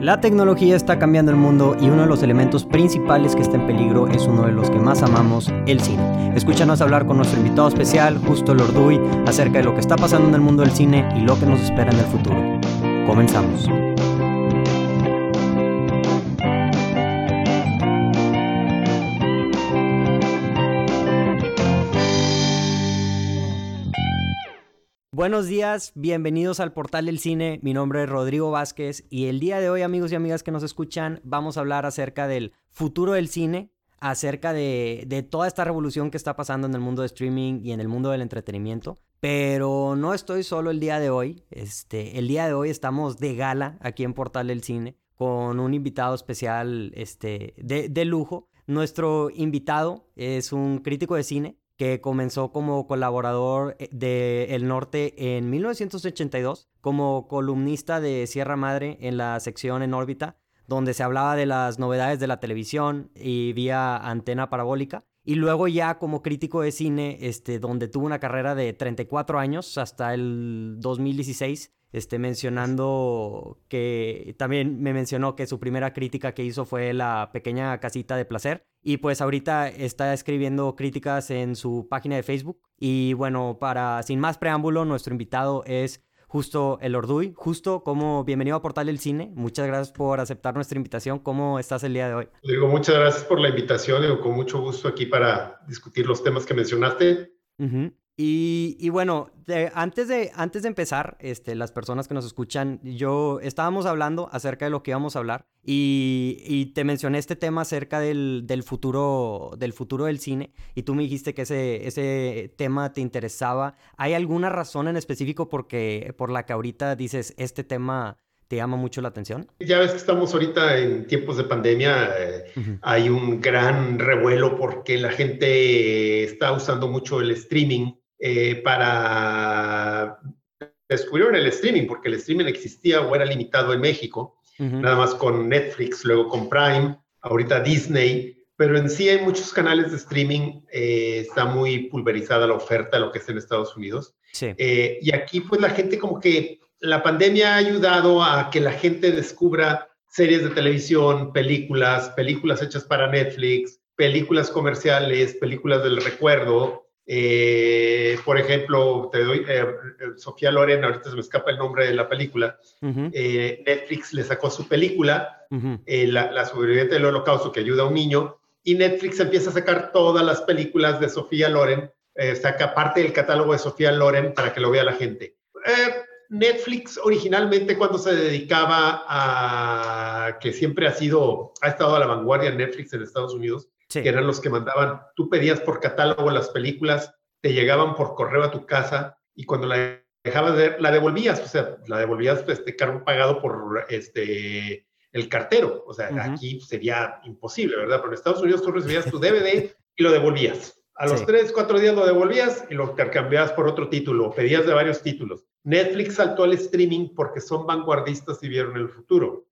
La tecnología está cambiando el mundo y uno de los elementos principales que está en peligro es uno de los que más amamos, el cine. Escúchanos hablar con nuestro invitado especial, Justo Lorduy, acerca de lo que está pasando en el mundo del cine y lo que nos espera en el futuro. Comenzamos. Buenos días, bienvenidos al portal del cine. Mi nombre es Rodrigo Vázquez y el día de hoy, amigos y amigas que nos escuchan, vamos a hablar acerca del futuro del cine, acerca de, toda esta revolución que está pasando en el mundo de streaming y en el mundo del entretenimiento. Pero no estoy solo el día de hoy. Este, el día de hoy estamos de gala aquí en Portal del Cine con un invitado especial este, de, de lujo. Nuestro invitado es un crítico de cine que comenzó como colaborador eh, de El Norte en 1982, como columnista de Sierra Madre en la sección En órbita, donde se hablaba de las novedades de la televisión y vía antena parabólica. Y luego ya como crítico de cine, este, donde tuvo una carrera de 34 años hasta el 2016, este, mencionando que también me mencionó que su primera crítica que hizo fue La pequeña casita de placer. Y pues ahorita está escribiendo críticas en su página de Facebook. Y bueno, para sin más preámbulo, nuestro invitado es Justo El Orduy. Justo, como bienvenido a Portal del Cine. Muchas gracias por aceptar nuestra invitación. ¿Cómo estás el día de hoy? Digo, muchas gracias por la invitación. Digo, con mucho gusto aquí para discutir los temas que mencionaste. Y, bueno, antes, de, antes de empezar, este, las personas que nos escuchan, yo estábamos hablando acerca de lo que íbamos a hablar y, te mencioné este tema acerca del, futuro, del futuro del cine y tú me dijiste que ese, ese tema te interesaba. ¿Hay alguna razón en específico porque, por la que ahorita dices este tema te llama mucho la atención? Ya ves que estamos ahorita en tiempos de pandemia, eh, hay un gran revuelo porque la gente está usando mucho el streaming eh, para descubrieron el streaming, porque el streaming existía o era limitado en México, nada más con Netflix, luego con Prime, ahorita Disney, pero en sí hay muchos canales de streaming, eh, está muy pulverizada la oferta, lo que es en Estados Unidos. Eh, y aquí pues la gente como que la pandemia ha ayudado a que la gente descubra series de televisión, películas, películas hechas para Netflix, películas comerciales, películas del recuerdo, eh, por ejemplo, te doy, eh, Sofía Loren, ahorita se me escapa el nombre de la película, eh, Netflix le sacó su película, la, la, sobreviviente del holocausto que ayuda a un niño, y Netflix empieza a sacar todas las películas de Sofía Loren, saca parte del catálogo de Sofía Loren para que lo vea la gente. Netflix originalmente cuando se dedicaba a, que siempre ha sido, ha estado a la vanguardia Netflix en Estados Unidos, que eran los que mandaban, tú pedías por catálogo las películas, te llegaban por correo a tu casa y cuando la dejabas de ver, la devolvías, o sea, la devolvías este cargo pagado por este el cartero, o sea, aquí sería imposible, ¿verdad? Pero en Estados Unidos tú recibías tu DVD y lo devolvías. A los tres, cuatro días lo devolvías y lo intercambiabas por otro título, pedías de varios títulos. Netflix saltó al streaming porque son vanguardistas y vieron el futuro.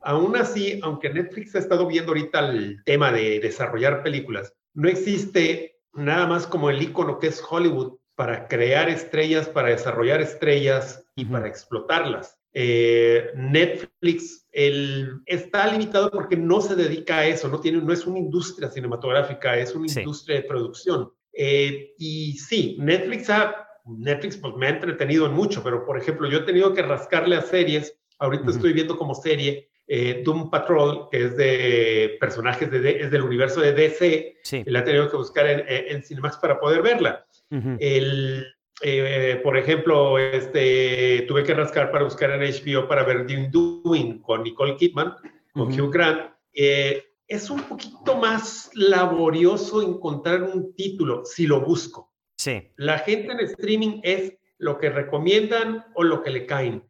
Aún así, aunque Netflix ha estado viendo ahorita el tema de desarrollar películas, no existe nada más como el icono que es Hollywood para crear estrellas, para desarrollar estrellas y para explotarlas. Eh, Netflix está limitado porque no se dedica a eso, no, tiene, no es una industria cinematográfica, es una industria de producción. Eh, y sí, Netflix, ha, Netflix pues, me ha entretenido en mucho, pero por ejemplo, yo he tenido que rascarle a series Ahorita estoy viendo como serie eh, Doom Patrol, que es de personajes de, es del universo de DC. Sí. La he tenido que buscar en, en Cinemax para poder verla. El, eh, por ejemplo, este, tuve que rascar para buscar en HBO para ver Doom Doing con Nicole Kidman, con Hugh Grant. Eh, es un poquito más laborioso encontrar un título si lo busco. Sí. La gente en streaming es lo que recomiendan o lo que le caen.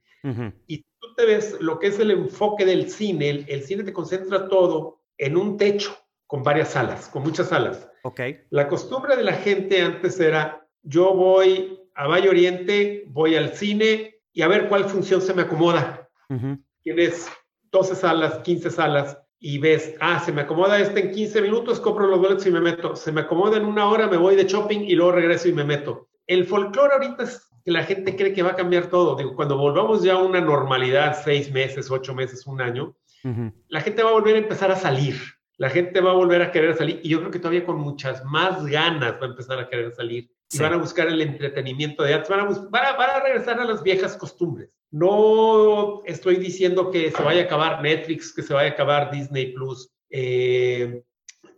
Y te ves lo que es el enfoque del cine, el, cine te concentra todo en un techo con varias salas, con muchas salas. Okay. La costumbre de la gente antes era, yo voy a Valle Oriente, voy al cine y a ver cuál función se me acomoda. Tienes 12 salas, 15 salas y ves, ah, se me acomoda este en 15 minutos, compro los boletos y me meto. Se me acomoda en una hora, me voy de shopping y luego regreso y me meto. El folclore ahorita que la gente cree que va a cambiar todo. Digo, cuando volvamos ya a una normalidad, seis meses, ocho meses, un año, la gente va a volver a empezar a salir. La gente va a volver a querer salir y yo creo que todavía con muchas más ganas va a empezar a querer salir y van a buscar el entretenimiento de antes, van a, van, a, regresar a las viejas costumbres. No estoy diciendo que se vaya a acabar Netflix, que se vaya a acabar Disney Plus, eh,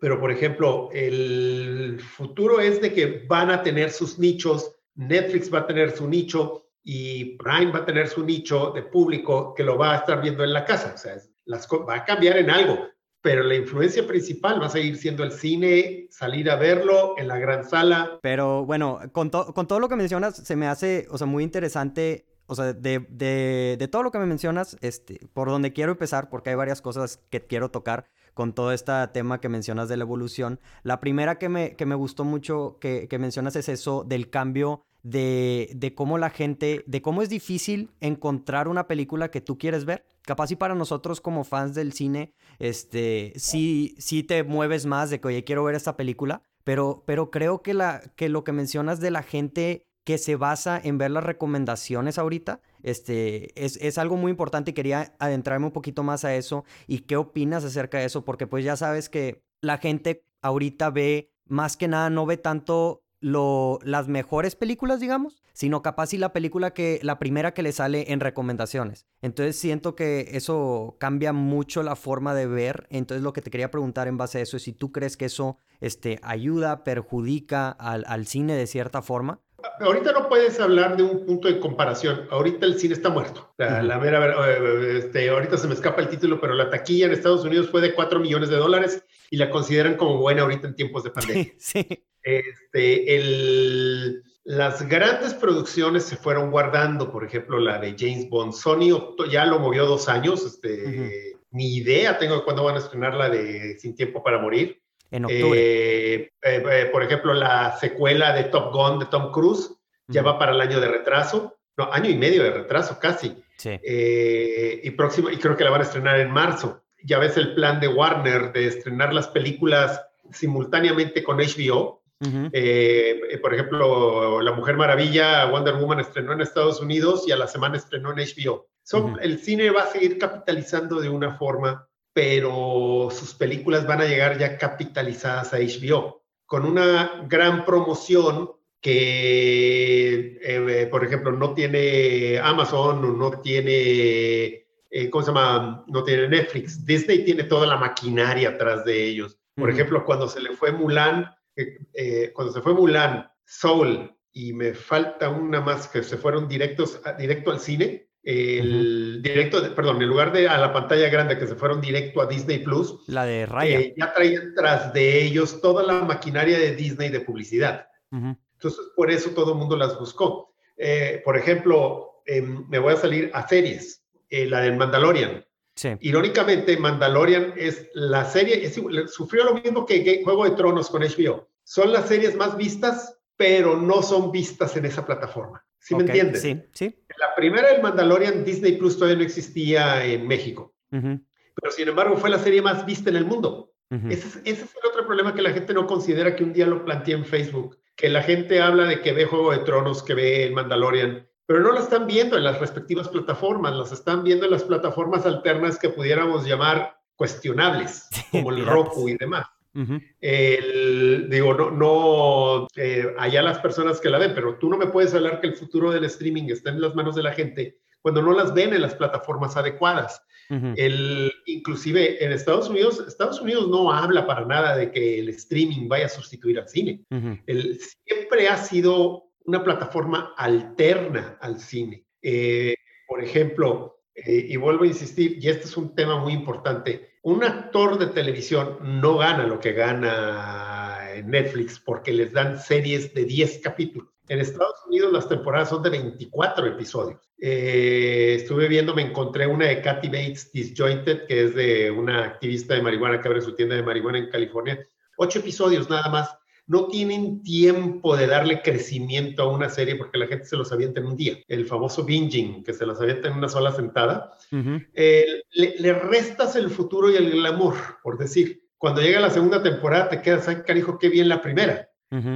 pero por ejemplo, el futuro es de que van a tener sus nichos, Netflix va a tener su nicho y Prime va a tener su nicho de público que lo va a estar viendo en la casa. O sea, las, va a cambiar en algo, pero la influencia principal va a seguir siendo el cine, salir a verlo en la gran sala. Pero bueno, con, con todo lo que mencionas, se me hace, o sea, muy interesante o sea, de, de, de, todo lo que me mencionas, este, por donde quiero empezar, porque hay varias cosas que quiero tocar con todo este tema que mencionas de la evolución. La primera que me, que me gustó mucho que, que mencionas es eso del cambio de, de, cómo la gente, de cómo es difícil encontrar una película que tú quieres ver. Capaz y para nosotros como fans del cine, este, sí, sí te mueves más de que, oye, quiero ver esta película, pero, pero creo que, la, que lo que mencionas de la gente que se basa en ver las recomendaciones ahorita. Este, es, algo muy importante y quería adentrarme un poquito más a eso. ¿Y qué opinas acerca de eso? Porque pues ya sabes que la gente ahorita ve, más que nada, no ve tanto lo, las mejores películas, digamos, sino capaz y la película que, la primera que le sale en recomendaciones. Entonces siento que eso cambia mucho la forma de ver. Entonces lo que te quería preguntar en base a eso es si tú crees que eso este, ayuda, perjudica al, al cine de cierta forma. Ahorita no puedes hablar de un punto de comparación. Ahorita el cine está muerto. La, mera, eh, este, ahorita se me escapa el título, pero la taquilla en Estados Unidos fue de 4 millones de dólares y la consideran como buena ahorita en tiempos de pandemia. Sí, Este, el, las grandes producciones se fueron guardando, por ejemplo, la de James Bond. Sony ya lo movió dos años. Este, Ni idea tengo de cuándo van a estrenar la de Sin Tiempo para Morir en octubre. Eh, eh, eh, por ejemplo, la secuela de Top Gun de Tom Cruise ya va para el año de retraso, no, año y medio de retraso casi. Sí. y, próximo, y creo que la van a estrenar en marzo. Ya ves el plan de Warner de estrenar las películas simultáneamente con HBO. por ejemplo, La Mujer Maravilla, Wonder Woman estrenó en Estados Unidos y a la semana estrenó en HBO. El cine va a seguir capitalizando de una forma pero sus películas van a llegar ya capitalizadas a HBO, con una gran promoción que, eh, por ejemplo, no tiene Amazon o no tiene, eh, ¿cómo se llama? No tiene Netflix. Disney tiene toda la maquinaria atrás de ellos. Por ejemplo, cuando se le fue Mulan, eh, cuando se fue Mulan, Soul, y me falta una más que se fueron directos, directo al cine, el directo, perdón, en lugar de a la pantalla grande que se fueron directo a Disney Plus, la de Raya, eh, ya traían tras de ellos toda la maquinaria de Disney de publicidad. Entonces, por eso todo el mundo las buscó. Eh, por ejemplo, em, me voy a salir a series, eh, la del Mandalorian. Irónicamente, Mandalorian es la serie, sufrió lo mismo que Juego de Tronos con HBO. Son las series más vistas, pero no son vistas en esa plataforma. ¿Sí me entiendes? Sí, sí. La primera, el Mandalorian, Disney Plus todavía no existía en México. Pero sin embargo fue la serie más vista en el mundo. ese, es, el otro problema que la gente no considera que un día lo planteé en Facebook. Que la gente habla de que ve Juego de Tronos, que ve el Mandalorian, pero no la están viendo en las respectivas plataformas, las están viendo en las plataformas alternas que pudiéramos llamar cuestionables, como el Roku y demás. El, digo, no, no eh, allá las personas que la ven, pero tú no me puedes hablar que el futuro del streaming está en las manos de la gente cuando no las ven en las plataformas adecuadas. el, inclusive en Estados Unidos, Estados Unidos no habla para nada de que el streaming vaya a sustituir al cine. el, siempre ha sido una plataforma alterna al cine. Eh, por ejemplo, eh, y vuelvo a insistir, y este es un tema muy importante, un actor de televisión no gana lo que gana Netflix porque les dan series de 10 capítulos. En Estados Unidos las temporadas son de 24 episodios. Eh, estuve viendo, me encontré una de Kathy Bates Disjointed, que es de una activista de marihuana que abre su tienda de marihuana en California. Ocho episodios nada más no tienen tiempo de darle crecimiento a una serie porque la gente se los avienta en un día. El famoso binging, que se los avienta en una sola sentada. Eh, le, restas el futuro y el glamour, por decir. Cuando llega la segunda temporada te quedas, ay, carijo, qué bien la primera.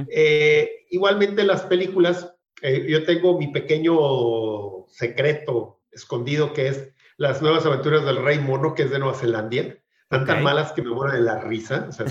Eh, igualmente las películas, Eh, yo tengo mi pequeño secreto escondido que es las nuevas aventuras del Rey Mono, que es de Nueva Zelanda. Tan tan malas que me muero de la risa. O sea,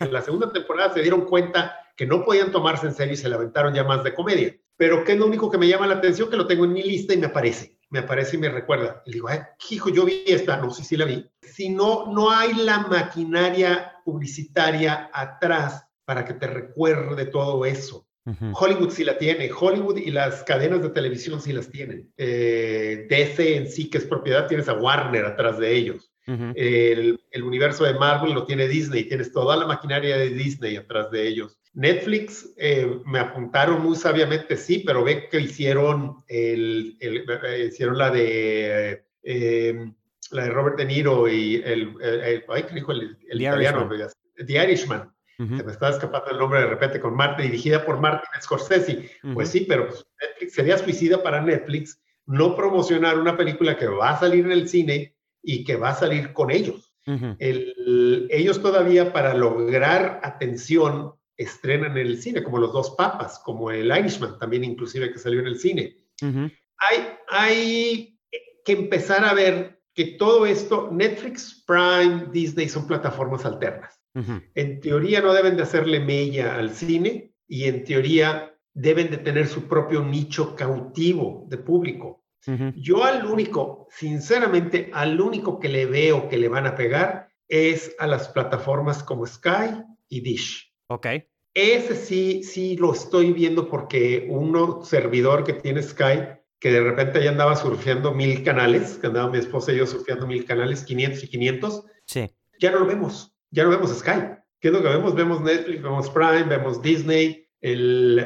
en la segunda temporada se dieron cuenta que no podían tomarse en serio y se la aventaron ya más de comedia. Pero que es lo único que me llama la atención, que lo tengo en mi lista y me aparece. Me aparece y me recuerda. Y digo, Ay, hijo, yo vi esta. No sé si la vi. Si no, no hay la maquinaria publicitaria atrás para que te recuerde todo eso. Hollywood sí la tiene, Hollywood y las cadenas de televisión sí las tienen. Eh, DC en sí, que es propiedad, tienes a Warner atrás de ellos. El, universo de Marvel lo tiene Disney, tienes toda la maquinaria de Disney atrás de ellos. Netflix, eh, me apuntaron muy sabiamente, sí, pero ve que hicieron, el, eh, hicieron la de, la de Robert De Niro y el, ay, ¿qué dijo el, italiano? The Irishman se me estaba escapando el nombre de repente con Martin, dirigida por Martin Scorsese. Pues sí, pero Netflix sería suicida para Netflix no promocionar una película que va a salir en el cine y que va a salir con ellos. ellos todavía para lograr atención estrenan en el cine, como los dos papas, como el Irishman también inclusive que salió en el cine. hay, hay que empezar a ver que todo esto, Netflix, Prime, Disney son plataformas alternas. En teoría no deben de hacerle mella al cine y en teoría deben de tener su propio nicho cautivo de público. Yo al único, sinceramente, al único que le veo que le van a pegar es a las plataformas como Sky y Dish. Ok. Ese sí, sí lo estoy viendo porque uno servidor que tiene Sky, que de repente ya andaba surfeando mil canales, que andaba mi esposa y yo surfeando mil canales, 500 y 500, sí. ya no lo vemos ya no vemos Sky. ¿Qué es lo que vemos? Vemos Netflix, vemos Prime, vemos Disney, el,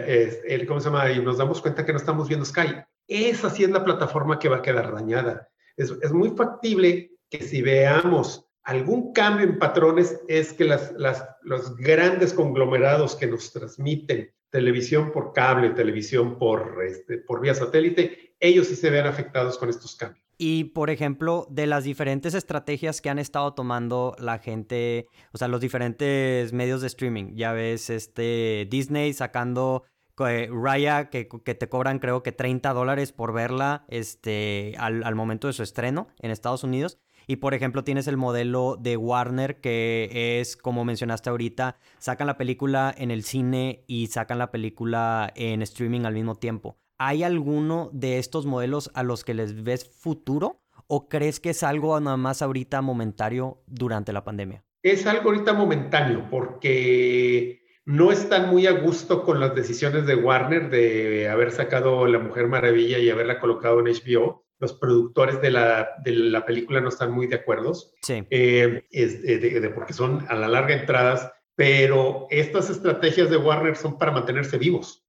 el, ¿cómo se llama? Y nos damos cuenta que no estamos viendo Sky. Esa sí es la plataforma que va a quedar dañada. Es, es muy factible que si veamos algún cambio en patrones es que las, las, los grandes conglomerados que nos transmiten televisión por cable, televisión por, este, por vía satélite, ellos sí se ven afectados con estos cambios. Y, por ejemplo, de las diferentes estrategias que han estado tomando la gente, o sea, los diferentes medios de streaming. Ya ves, este Disney sacando eh, Raya, que, te cobran creo que 30 dólares por verla este, al, momento de su estreno en Estados Unidos. Y por ejemplo tienes el modelo de Warner que es, como mencionaste ahorita, sacan la película en el cine y sacan la película en streaming al mismo tiempo. ¿hay alguno de estos modelos a los que les ves futuro o crees que es algo nada más ahorita momentario durante la pandemia? Es algo ahorita momentáneo porque no están muy a gusto con las decisiones de Warner de haber sacado La Mujer Maravilla y haberla colocado en HBO. Los productores de la, de la película no están muy de acuerdo. Sí. Eh, de, porque son a la larga entradas, pero estas estrategias de Warner son para mantenerse vivos.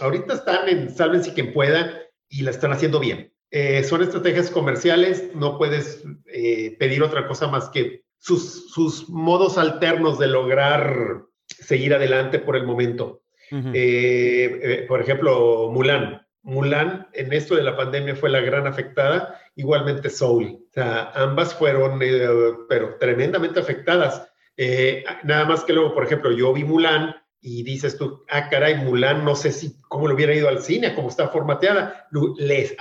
Ahorita están en sálvense quien pueda y la están haciendo bien. Eh, son estrategias comerciales, no puedes eh, pedir otra cosa más que sus, sus, modos alternos de lograr seguir adelante por el momento. Eh, por ejemplo, Mulan. Mulan en esto de la pandemia fue la gran afectada, igualmente Soul. O sea, ambas fueron, pero tremendamente afectadas. nada más que luego, por ejemplo, yo vi Mulan y dices tú, ah, caray, Mulan, no sé si cómo le hubiera ido al cine, cómo está formateada. Les,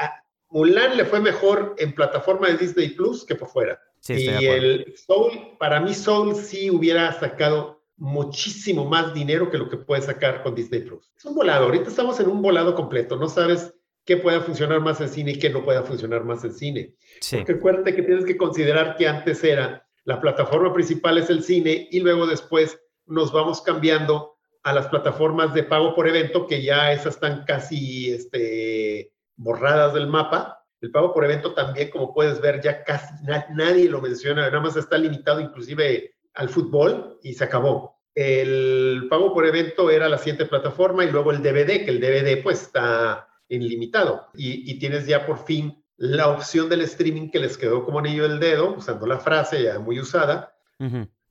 Mulan le fue mejor en plataforma de Disney Plus que por fuera. y el Soul, para mí Soul sí hubiera sacado muchísimo más dinero que lo que puede sacar con Disney Plus. Es un volado, ahorita estamos en un volado completo, no sabes qué pueda funcionar más en cine y qué no pueda funcionar más en cine. Porque acuérdate que tienes que considerar que antes era la plataforma principal es el cine y luego después nos vamos cambiando a las plataformas de pago por evento, que ya esas están casi este, borradas del mapa. El pago por evento también, como puedes ver, ya casi nadie lo menciona, nada más está limitado inclusive al fútbol y se acabó. El pago por evento era la siguiente plataforma y luego el DVD, que el DVD pues está ilimitado y, y tienes ya por fin la opción del streaming que les quedó como anillo del dedo, usando la frase ya muy usada,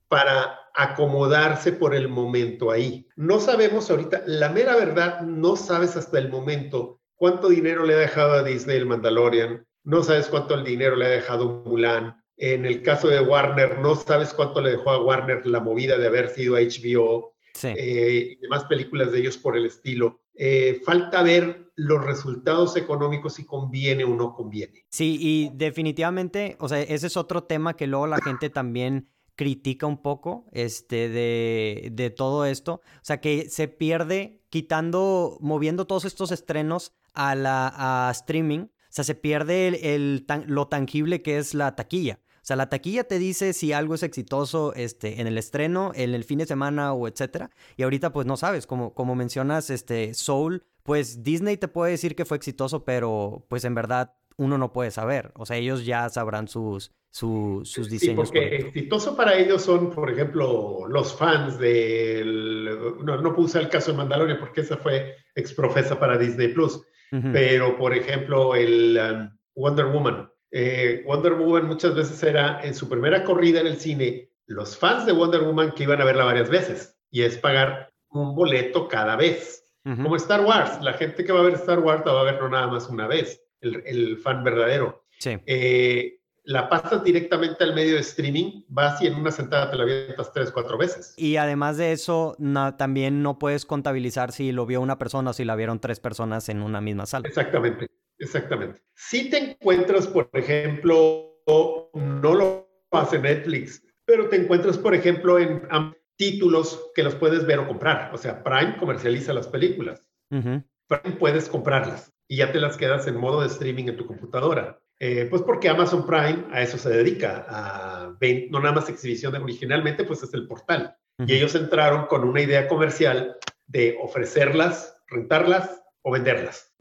para acomodarse por el momento ahí. No sabemos ahorita, la mera verdad, no sabes hasta el momento cuánto dinero le ha dejado a Disney el Mandalorian, no sabes cuánto el dinero le ha dejado Mulan. En el caso de Warner, no sabes cuánto le dejó a Warner la movida de haber sido HBO sí. eh, y demás películas de ellos por el estilo. eh, falta ver los resultados económicos si conviene o no conviene. Sí, y definitivamente, o sea, ese es otro tema que luego la gente también critica un poco este, de, de todo esto. O sea, que se pierde quitando, moviendo todos estos estrenos a la a streaming. O sea, se pierde el, lo tangible que es la taquilla. O sea, la taquilla te dice si algo es exitoso este, en el estreno, en el fin de semana o etcétera. Y ahorita pues no sabes, como, como mencionas este, Soul, pues Disney te puede decir que fue exitoso, pero pues en verdad uno no puede saber. O sea, ellos ya sabrán sus, sus diseños. Sí, porque exitoso para ellos son, por ejemplo, los fans del... No, no puse el caso de Mandalorian porque esa fue exprofesa para Disney Plus. Pero, por ejemplo, el um, Wonder Woman. Eh, Wonder Woman muchas veces era en su primera corrida en el cine, los fans de Wonder Woman que iban a verla varias veces, y es pagar un boleto cada vez. Como Star Wars, la gente que va a ver Star Wars la va a ver no nada más una vez, el, fan verdadero. Sí. Eh, la pasas directamente al medio de streaming, vas y en una sentada te la avientas tres, cuatro veces. Y además de eso, también no puedes contabilizar si lo vio una persona o si la vieron tres personas en una misma sala. Exactamente. Exactamente. Si te encuentras, por ejemplo, no lo hace Netflix, pero te encuentras, por ejemplo, en títulos que los puedes ver o comprar. O sea, Prime comercializa las películas. Prime puedes comprarlas y ya te las quedas en modo de streaming en tu computadora. Eh, pues porque Amazon Prime a eso se dedica, a no nada más exhibición, originalmente pues es el portal. Y ellos entraron con una idea comercial de ofrecerlas, rentarlas o venderlas.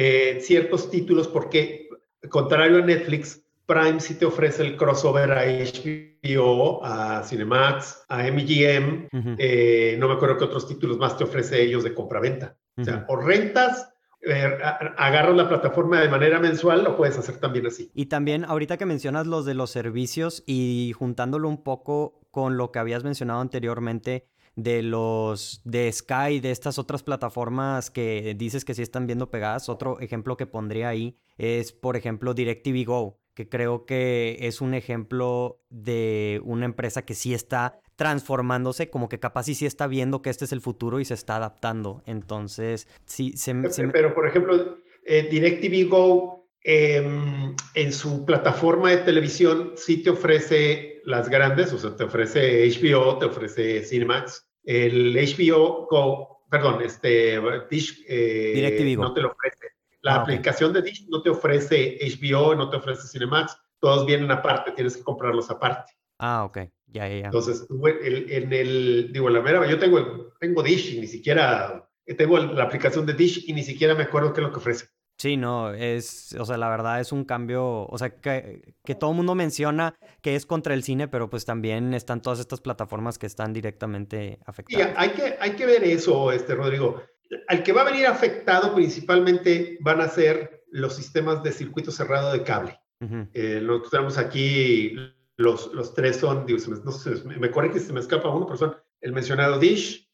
Eh, ciertos títulos porque, contrario a Netflix, Prime sí te ofrece el crossover a HBO, a Cinemax, a MGM, eh, no me acuerdo qué otros títulos más te ofrece ellos de compra-venta. O sea, o rentas, eh, agarras la plataforma de manera mensual, lo puedes hacer también así. Y también, ahorita que mencionas los de los servicios y juntándolo un poco con lo que habías mencionado anteriormente, de los de Sky, de estas otras plataformas que dices que sí están viendo pegadas. Otro ejemplo que pondría ahí es, por ejemplo, DirecTV Go, que creo que es un ejemplo de una empresa que sí está transformándose, como que capaz y sí está viendo que este es el futuro y se está adaptando. Entonces, sí, se, Pero, por ejemplo, eh, DirecTV Go em, en su plataforma de televisión sí te ofrece las grandes, o sea, te ofrece HBO, te ofrece Cinemax, el HBO Go, perdón, este Dish eh, no te lo ofrece. La ah, aplicación de Dish no te ofrece HBO, no te ofrece Cinemax, todos vienen aparte, tienes que comprarlos aparte. Ah, ok, ya, ya, ya. Entonces, en el, digo, la mera, yo tengo, tengo Dish y ni siquiera, tengo la aplicación de Dish y ni siquiera me acuerdo qué es lo que ofrece. Sí, no, es, o sea, la verdad es un cambio, o sea, que, que, todo el mundo menciona que es contra el cine, pero pues también están todas estas plataformas que están directamente afectadas. Sí, hay que, hay que ver eso, este, Rodrigo. Al que va a venir afectado principalmente van a ser los sistemas de circuito cerrado de cable. Eh, lo que tenemos aquí, los, los tres son, digo, me, no sé, me corre que se me escapa uno, pero son el mencionado Dish,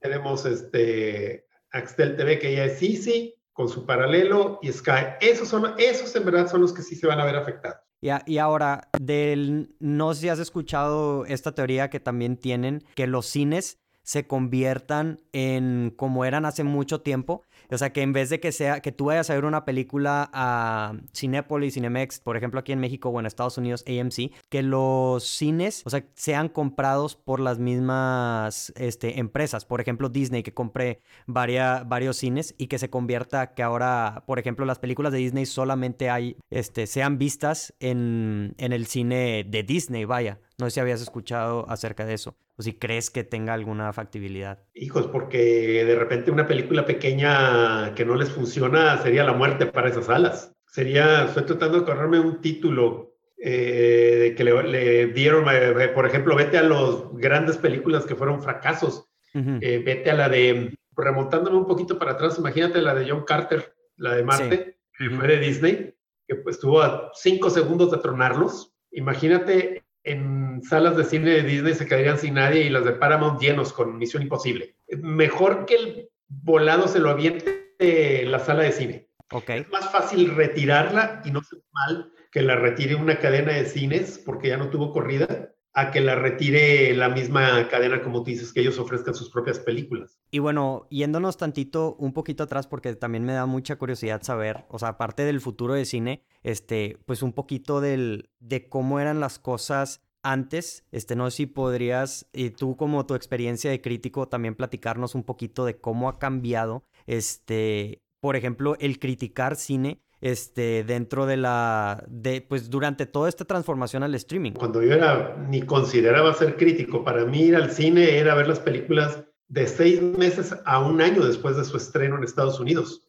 tenemos este Axtel TV que ya es Easy, con su paralelo y Sky. Esos, son, esos en verdad son los que sí se van a ver afectados. Y, y ahora, del, no sé si has escuchado esta teoría que también tienen, que los cines se conviertan en como eran hace mucho tiempo, o sea, que en vez de que sea que tú vayas a ver una película a Cinépolis, Cinemex, por ejemplo, aquí en México o en Estados Unidos, AMC, que los cines, o sea, sean comprados por las mismas este, empresas. Por ejemplo, Disney, que compre varios cines y que se convierta que ahora, por ejemplo, las películas de Disney solamente hay, este, sean vistas en, en el cine de Disney, vaya. No sé si habías escuchado acerca de eso o si crees que tenga alguna factibilidad. Hijos, porque de repente una película pequeña que no les funciona sería la muerte para esas salas. Sería, estoy tratando de correrme un título eh, que le, dieron, eh, eh, por ejemplo, vete a las grandes películas que fueron fracasos. vete a la de, remontándome un poquito para atrás, imagínate la de John Carter, la de Marte, que fue de Disney, que pues estuvo a cinco segundos de tronarlos. Imagínate en salas de cine de Disney se quedarían sin nadie y las de Paramount llenos con Misión Imposible. Mejor que el volado se lo aviente la sala de cine. Okay. Es más fácil retirarla y no ser mal que la retire una cadena de cines porque ya no tuvo corrida a que la retire la misma cadena, como tú dices, que ellos ofrezcan sus propias películas. Y bueno, yéndonos tantito, un poquito atrás, porque también me da mucha curiosidad saber, o sea, aparte del futuro de cine, este, pues un poquito del, de cómo eran las cosas antes, este, no sé si podrías, y tú como tu experiencia de crítico, también platicarnos un poquito de cómo ha cambiado, este, por ejemplo, el criticar cine este, dentro de la, de, pues durante toda esta transformación al streaming. Cuando yo era, ni consideraba ser crítico, para mí ir al cine era ver las películas de seis meses a un año después de su estreno en Estados Unidos.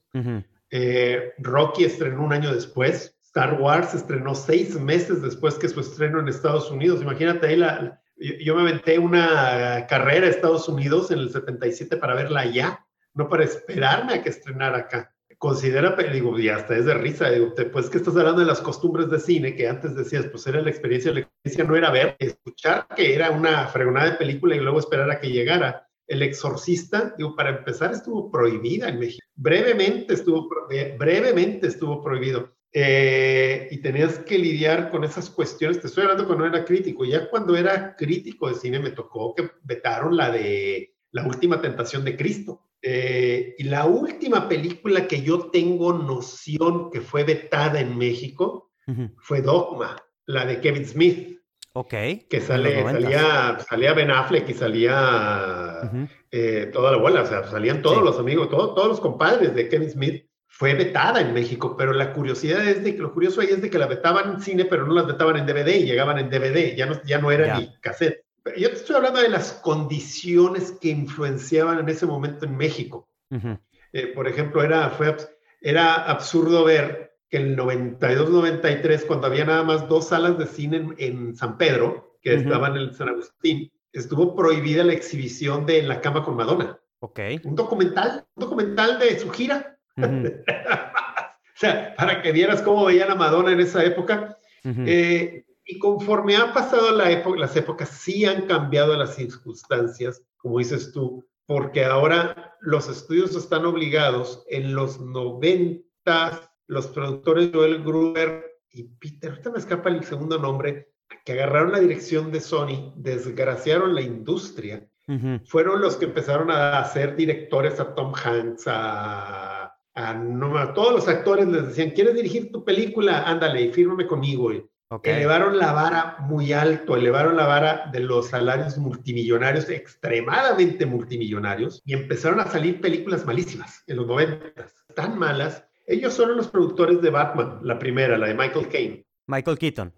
Eh, Rocky estrenó un año después, Star Wars estrenó seis meses después que su estreno en Estados Unidos. Imagínate ahí, la, yo, yo me aventé una carrera a Estados Unidos en el 77 para verla allá, no para esperarme a que estrenara acá considera, digo, y hasta es de risa, digo, pues que estás hablando de las costumbres de cine, que antes decías, pues era la experiencia, la experiencia no era ver, escuchar que era una fregonada de película y luego esperar a que llegara. El exorcista, digo, para empezar estuvo prohibida en México. Brevemente estuvo, brevemente estuvo prohibido. Eh, y tenías que lidiar con esas cuestiones. Te estoy hablando cuando era crítico. Ya cuando era crítico de cine me tocó que vetaron la de La Última Tentación de Cristo. Eh, y la última película que yo tengo noción que fue vetada en México fue Dogma, la de Kevin Smith. Ok. Que sale, salía, salía Ben Affleck y salía eh, toda la bola, o sea, salían todos los amigos, todos los compadres de Kevin Smith. Fue vetada en México, pero la curiosidad es de que lo curioso ahí es de que la vetaban en cine, pero no las vetaban en DVD y llegaban en DVD, ya no, ya no era ni cassette. Yo te estoy hablando de las condiciones que influenciaban en ese momento en México. Eh, por ejemplo, era, fue, era absurdo ver que en el 92-93, cuando había nada más dos salas de cine en, San Pedro, que estaban en San Agustín, estuvo prohibida la exhibición de En la cama con Madonna. Ok. Un documental, un documental de su gira. o sea, para que vieras cómo veían a Madonna en esa época. Y conforme ha pasado la época, las épocas, sí han cambiado las circunstancias, como dices tú, porque ahora los estudios están obligados en los 90, los productores Joel Gruber y Peter, ahorita me escapa el segundo nombre, que agarraron la dirección de Sony, desgraciaron la industria, fueron los que empezaron a hacer directores a Tom Hanks, a, a, todos los actores les decían, ¿quieres dirigir tu película? Ándale, y fírmame conmigo. Elevaron la vara muy alto, elevaron la vara de los salarios multimillonarios, extremadamente multimillonarios, y empezaron a salir películas malísimas en los 90, tan malas. Ellos son los productores de Batman, la primera, la de Michael Caine. Michael Keaton.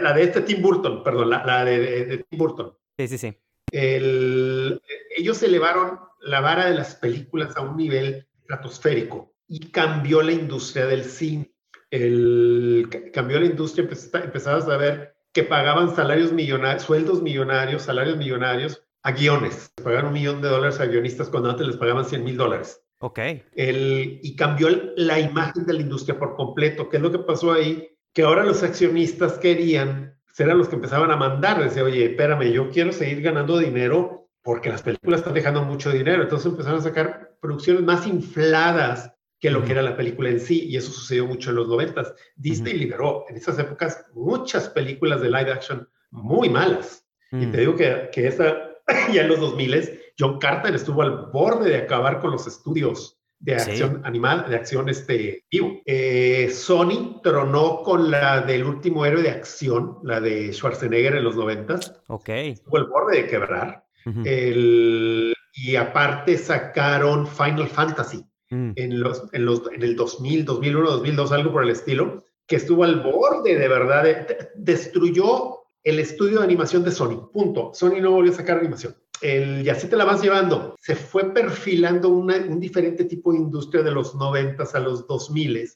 La de este Tim Burton, perdón, la, de, Tim Burton. Sí, sí, sí. ellos elevaron la vara de las películas a un nivel estratosférico y cambió la industria del cine el, cambió la industria, empezabas a ver que pagaban salarios millonarios, sueldos millonarios, salarios millonarios a guiones. Pagaron un millón de dólares a guionistas cuando antes les pagaban 100 mil dólares. Ok. El, y cambió la imagen de la industria por completo. ¿Qué es lo que pasó ahí? Que ahora los accionistas querían, eran los que empezaban a mandar, decía, oye, espérame, yo quiero seguir ganando dinero porque las películas están dejando mucho dinero. Entonces empezaron a sacar producciones más infladas que lo que era la película en sí, y eso sucedió mucho en los noventas. Disney liberó en esas épocas muchas películas de live action muy malas. Y te digo que, que esa, ya en los 2000 John Carter estuvo al borde de acabar con los estudios de acción animal, de acción este, vivo. Eh, Sony tronó con la del último héroe de acción, la de Schwarzenegger en los noventas. Ok. Estuvo al borde de quebrar. el, y aparte sacaron Final Fantasy Mm. en, los, en, los, en el 2000, 2001, 2002, algo por el estilo, que estuvo al borde de verdad, destruyó el estudio de animación de Sony, punto. Sony no volvió a sacar animación. El, y así te la vas llevando. Se fue perfilando un diferente tipo de industria de los 90 a los 2000.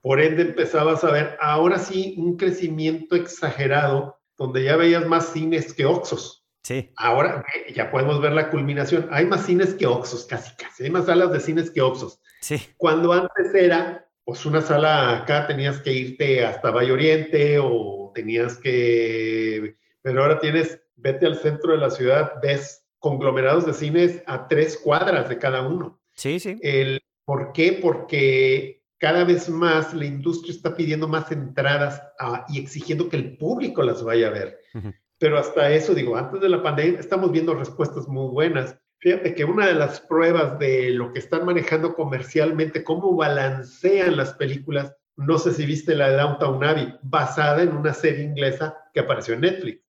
Por ende empezabas a ver ahora sí un crecimiento exagerado donde ya veías más cines que Oxos. Sí. Ahora ya podemos ver la culminación. Hay más cines que Oxos, casi, casi. Hay más salas de cines que Oxos. Sí. Cuando antes era, pues una sala acá tenías que irte hasta Valle Oriente o tenías que... Pero ahora tienes, vete al centro de la ciudad, ves conglomerados de cines a tres cuadras de cada uno. Sí, sí. El, ¿Por qué? Porque cada vez más la industria está pidiendo más entradas y exigiendo que el público las vaya a ver. Pero hasta eso, digo, antes de la pandemia estamos viendo respuestas muy buenas. Fíjate que una de las pruebas de lo que están manejando comercialmente, cómo balancean las películas, no sé si viste la de Downtown Abbey, basada en una serie inglesa que apareció en Netflix.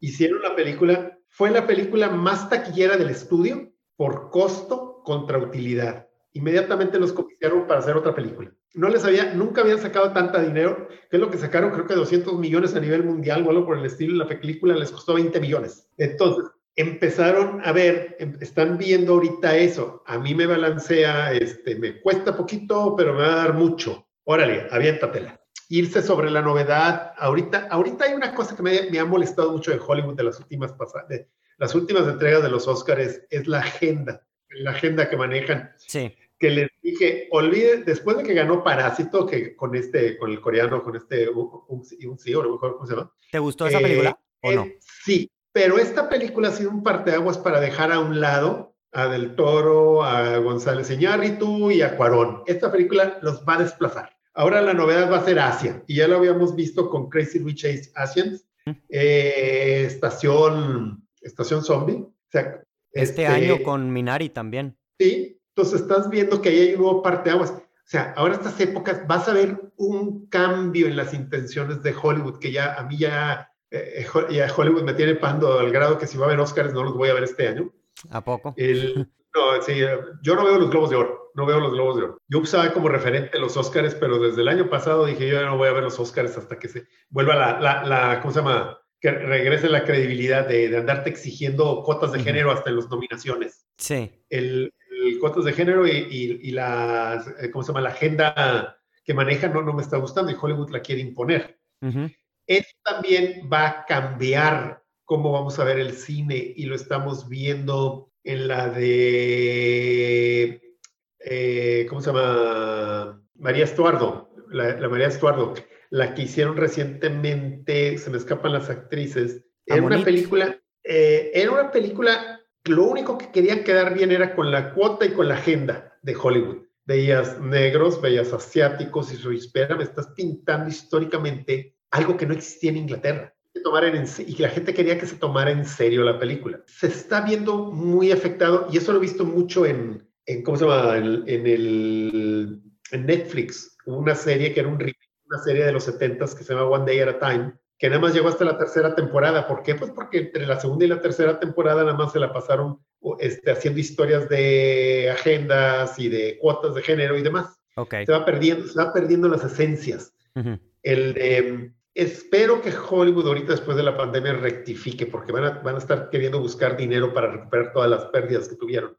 Hicieron la película, fue la película más taquillera del estudio por costo contra utilidad. Inmediatamente los copiaron para hacer otra película. No les había, nunca habían sacado tanta dinero, que es lo que sacaron, creo que 200 millones a nivel mundial o algo por el estilo, la película les costó 20 millones. Entonces, empezaron a ver, em, están viendo ahorita eso. A mí me balancea, este, me cuesta poquito, pero me va a dar mucho. Órale, aviéntatela. Irse sobre la novedad. Ahorita, ahorita hay una cosa que me, me ha molestado mucho de Hollywood de las últimas pasadas, de las últimas entregas de los Oscars, es la agenda, la agenda que manejan. Sí. Que les dije, olvide, después de que ganó Parásito, que con este, con el coreano, con este, un, un, sí, o lo mejor, ¿cómo se llama? ¿Te gustó esa película o eh, no? Sí, pero esta película ha sido un parteaguas para dejar a un lado a Del Toro, a González Iñárritu y a Cuarón. Esta película los va a desplazar. Ahora la novedad va a ser Asia, y ya lo habíamos visto con Crazy Rich Asians, eh, Estación, Estación Zombie. O sea, este, este, año con Minari también. Sí, entonces estás viendo que ahí hay un nuevo parteaguas. O sea, ahora estas épocas vas a ver un cambio en las intenciones de Hollywood, que ya a mí ya eh, y a Hollywood me tiene pando al grado que si va a haber Oscars no los voy a ver este año. ¿A poco? El, no, sí, yo no veo los Globos de Oro, no veo los Globos de Oro. Yo usaba como referente los Oscars, pero desde el año pasado dije yo no voy a ver los Oscars hasta que se vuelva la, la, la ¿cómo se llama? Que regrese la credibilidad de, de andarte exigiendo cuotas de género hasta en las nominaciones. Sí. El, el cuotas de género y, y, y, la, ¿cómo se llama? La agenda que manejan no, no me está gustando y Hollywood la quiere imponer. Uh esto también va a cambiar cómo vamos a ver el cine y lo estamos viendo en la de, eh, ¿cómo se llama? María Estuardo, la, María Estuardo, la que hicieron recientemente, se me escapan las actrices, era una película, eh, era una película, lo único que querían quedar bien era con la cuota y con la agenda de Hollywood. Veías negros, veías asiáticos y su espera, me estás pintando históricamente algo que no existía en Inglaterra. En, y la gente quería que se tomara en serio la película. Se está viendo muy afectado, y eso lo he visto mucho en, en ¿cómo se llama? En, el, en Netflix, una serie que era un una serie de los 70 que se llama One Day at a Time, que nada más llegó hasta la tercera temporada. ¿Por qué? Pues porque entre la segunda y la tercera temporada nada más se la pasaron este, haciendo historias de agendas y de cuotas de género y demás. Okay. Se va perdiendo, se va perdiendo las esencias. El de Espero que Hollywood ahorita después de la pandemia rectifique porque van a, van a estar queriendo buscar dinero para recuperar todas las pérdidas que tuvieron.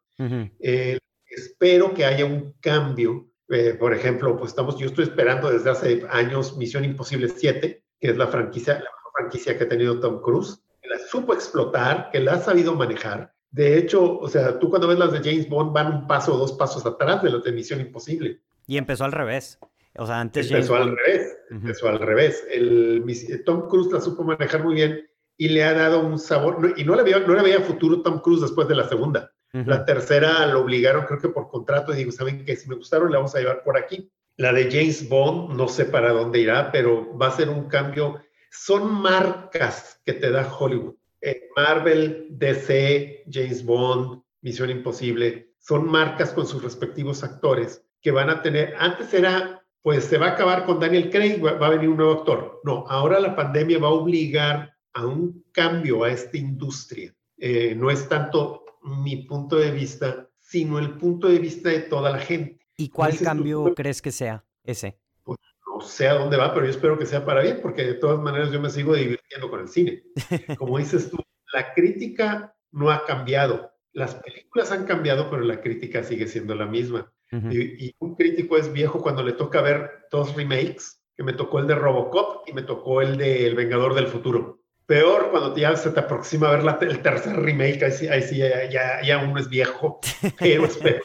Eh, espero que haya un cambio. Eh, por ejemplo, pues estamos, yo estoy esperando desde hace años Misión Imposible 7, que es la franquicia, la mejor franquicia que ha tenido Tom Cruise, que la supo explotar, que la ha sabido manejar. De hecho, o sea, tú cuando ves las de James Bond van un paso o dos pasos atrás de las de Misión Imposible. Y empezó al revés. O sea, antes empezó al revés, empezó al revés. El, Tom Cruise la supo manejar muy bien y le ha dado un sabor, y no le, veía, no le veía futuro Tom Cruise después de la segunda. La tercera lo obligaron, creo que por contrato, y digo, ¿saben qué? Si me gustaron, la vamos a llevar por aquí. La de James Bond, no sé para dónde irá, pero va a ser un cambio. Son marcas que te da Hollywood. Eh, Marvel, DC, James Bond, Misión Imposible, son marcas con sus respectivos actores que van a tener, antes era pues se va a acabar con Daniel Craig, va a venir un nuevo actor. No, ahora la pandemia va a obligar a un cambio a esta industria. Eh, no es tanto mi punto de vista, sino el punto de vista de toda la gente. ¿Y cuál cambio crees que sea ese? Pues no sé a dónde va, pero yo espero que sea para bien, porque de todas maneras yo me sigo divirtiendo con el cine. Como dices tú, la crítica no ha cambiado. Las películas han cambiado, pero la crítica sigue siendo la misma y, un crítico es viejo cuando le toca ver dos remakes, que me tocó el de Robocop y me tocó el de El Vengador del Futuro. Peor cuando ya se te aproxima a ver el tercer remake, ahí sí, ya, ya, uno es viejo, pero espero.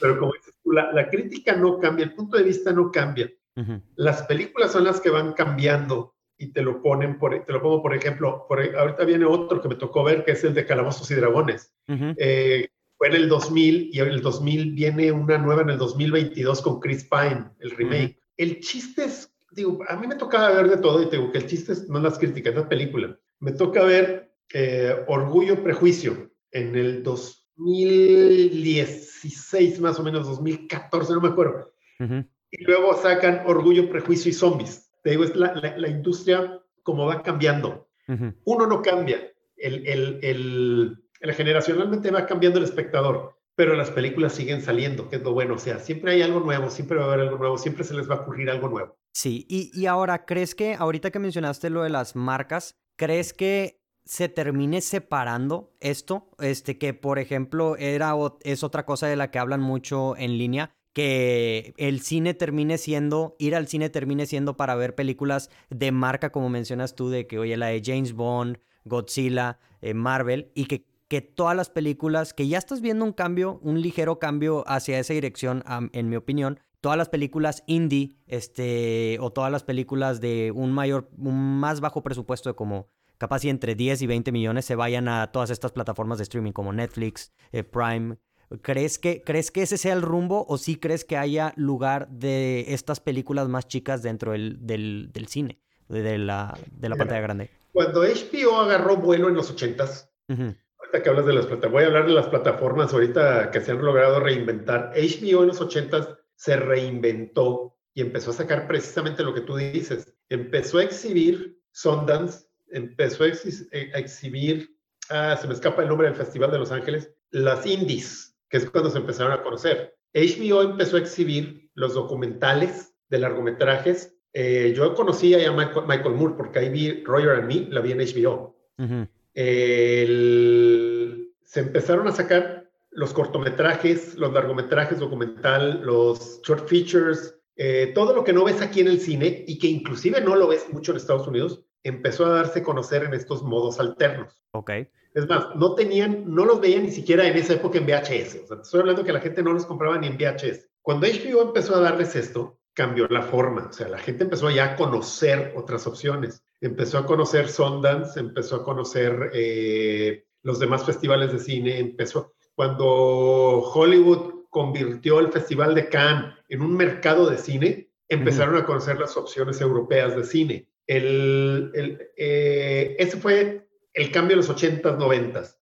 Pero como dices tú, la, crítica no cambia, el punto de vista no cambia. Las películas son las que van cambiando y te lo ponen, por, te lo pongo por ejemplo, por, ahorita viene otro que me tocó ver, que es el de Calabozos y Dragones fue en el 2000 y en el 2000 viene una nueva en el 2022 con Chris Pine, el remake. El chiste es digo, a mí me tocaba ver de todo y te digo que el chiste es, no las críticas, la película. Me toca ver eh, Orgullo, Prejuicio en el 2016, más o menos, 2014, no me acuerdo. Y luego sacan Orgullo, Prejuicio y Zombies. Te digo, es la, la, industria como va cambiando. Uno no cambia, el, el, el, generacionalmente va cambiando el espectador, pero las películas siguen saliendo, que es lo bueno. O sea, siempre hay algo nuevo, siempre va a haber algo nuevo, siempre se les va a ocurrir algo nuevo. Sí, y, y ahora, ¿crees que, ahorita que mencionaste lo de las marcas, ¿crees que se termine separando esto, este que por ejemplo era es otra cosa de la que hablan mucho en línea, que el cine termine siendo, ir al cine termine siendo para ver películas de marca, como mencionas tú, de que, oye, la de James Bond, Godzilla, eh, Marvel, y que, que todas las películas, que ya estás viendo un cambio, un ligero cambio hacia esa dirección, en mi opinión, todas las películas indie, este, o todas las películas de un mayor, un más bajo presupuesto de como capaz y entre 10 y 20 millones se vayan a todas estas plataformas de streaming como Netflix, eh, Prime. ¿Crees que, ¿Crees que ese sea el rumbo o sí crees que haya lugar de estas películas más chicas dentro del, del, cine, de, la, de la pantalla grande? Cuando HBO agarró vuelo en los 80s, ahorita que hablas de las plataformas, voy a hablar de las plataformas ahorita que se han logrado reinventar. HBO en los 80s se reinventó y empezó a sacar precisamente lo que tú dices. Empezó a exhibir Sundance, empezó a, exhibir, ah, se me escapa el nombre del Festival de Los Ángeles, las indies, que es cuando se empezaron a conocer. HBO empezó a exhibir los documentales de largometrajes. Eh, yo conocí a Michael, Moore porque ahí vi Roger and Me, la vi en HBO. se empezaron a sacar los cortometrajes, los largometrajes documental, los short features, eh, todo lo que no ves aquí en el cine y que inclusive no lo ves mucho en Estados Unidos, empezó a darse a conocer en estos modos alternos. Ok. Es más, no tenían, no los veían ni siquiera en esa época en VHS. O sea, estoy hablando que la gente no los compraba ni en VHS. Cuando HBO empezó a darles esto, cambió la forma. O sea, la gente empezó ya a conocer otras opciones. Empezó a conocer Sundance, empezó a conocer eh, los demás festivales de cine, empezó... Cuando Hollywood convirtió el Festival de Cannes en un mercado de cine, empezaron a conocer las opciones europeas de cine. El, el, eh, ese fue el cambio de los 80s, 90s.